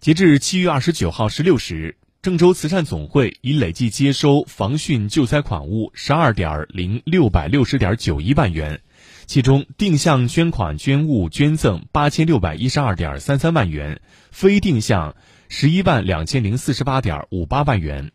截至七月二十九号十六时，郑州慈善总会已累计接收防汛救灾款物十二点零六百六十点九一万元，其中定向捐款捐物捐赠八千六百一十二点三三万元，非定向十一万两千零四十八点五八万元。